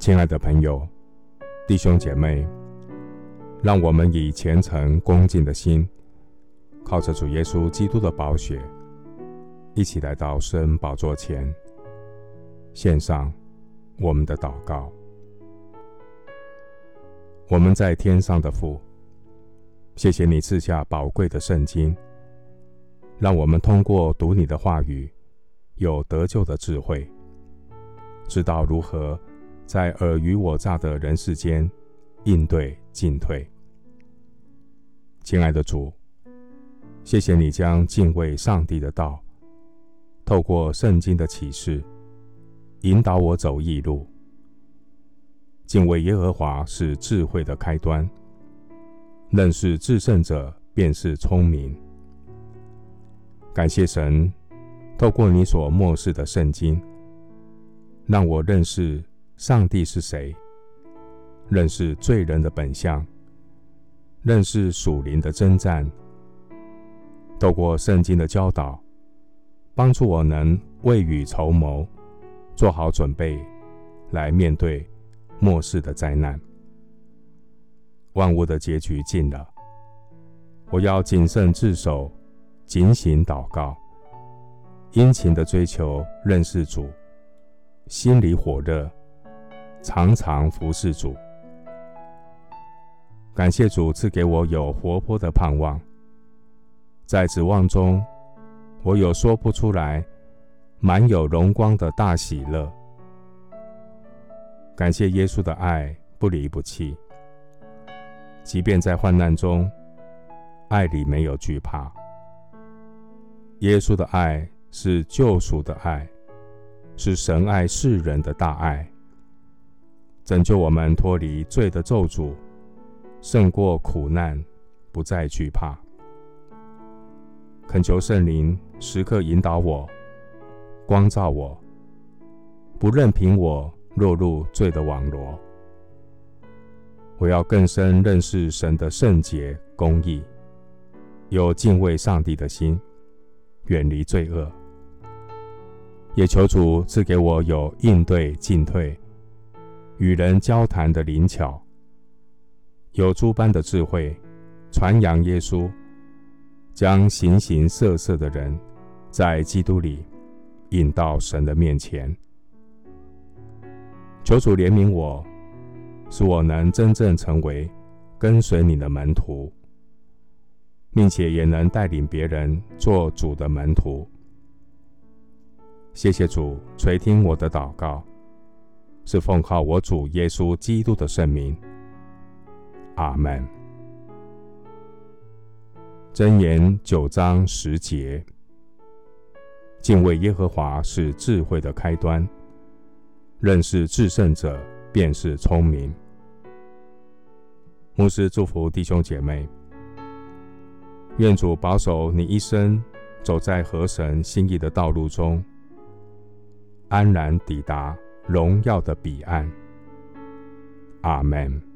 亲爱的朋友、弟兄姐妹，让我们以虔诚恭敬的心，靠着主耶稣基督的宝血，一起来到圣恩宝座前，献上我们的祷告。我们在天上的父，谢谢你赐下宝贵的圣经，让我们通过读你的话语，有得救的智慧，知道如何在尔虞我诈的人世间应对进退。亲爱的主，谢谢你将敬畏上帝的道，透过圣经的启示，引导我走义路。敬畏耶和华是智慧的开端。认识至圣者便是聪明。感谢神，透过你所默示的圣经，让我认识上帝是谁，认识罪人的本相，认识属灵的征战。透过圣经的教导，帮助我能未雨绸缪，做好准备，来面对末世的灾难。万物的结局近了，我要谨慎自守，警醒祷告，殷勤的追求认识主，心里火热，常常服侍主。感谢主赐给我有活泼的盼望，在指望中，我有说不出来、满有荣光的大喜乐。感谢耶稣的爱不离不弃。即便在患难中，爱里没有惧怕。耶稣的爱是救赎的爱，是神爱世人的大爱，拯救我们脱离罪的咒诅，胜过苦难，不再惧怕。恳求圣灵时刻引导我，光照我，不任凭我落入罪的网罗。我要更深认识神的圣洁、公义，有敬畏上帝的心，远离罪恶。也求主赐给我有应对进退、与人交谈的灵巧，有诸般的智慧，传扬耶稣，将形形色色的人在基督里引到神的面前。求主怜悯我。使我能真正成为跟随你的门徒，并且也能带领别人做主的门徒。谢谢主垂听我的祷告，是奉靠我主耶稣基督的圣名。阿门。箴言九章十节：敬畏耶和华是智慧的开端，认识至圣者便是聪明。牧师祝福弟兄姐妹，愿主保守你一生走在合神心意的道路中，安然抵达荣耀的彼岸。阿门。